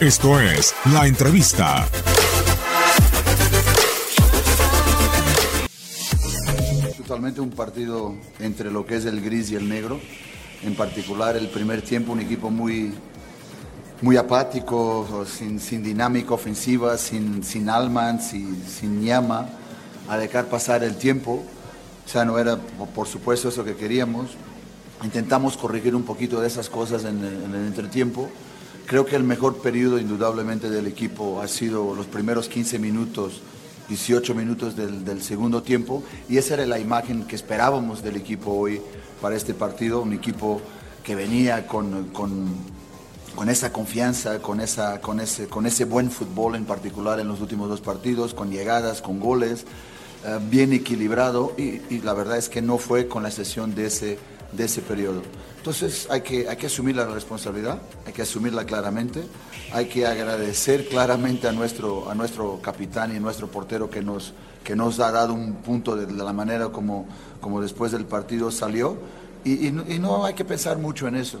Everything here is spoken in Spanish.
Esto es La Entrevista. Totalmente un partido entre lo que es el gris y el negro. En particular el primer tiempo un equipo muy, muy apático, sin, sin dinámica ofensiva, sin, sin alma, sin, sin llama, a dejar pasar el tiempo. O sea, no era por supuesto eso que queríamos. Intentamos corregir un poquito de esas cosas en en el entretiempo. Creo que el mejor periodo indudablemente del equipo ha sido los primeros 15 minutos, 18 minutos del, segundo tiempo y esa era la imagen que esperábamos del equipo hoy para este partido, un equipo que venía con, con, esa confianza, con, esa, con, ese, con ese buen fútbol en particular en los últimos dos partidos, con llegadas, con goles, eh, bien equilibrado y, y la verdad es que no fue con la excepción de ese, de ese periodo. Entonces hay que, hay que asumir la responsabilidad, hay que asumirla claramente, hay que agradecer claramente a nuestro, a nuestro capitán y nuestro portero que nos, que nos ha dado un punto de la manera como, como después del partido salió y, y, y no hay que pensar mucho en eso.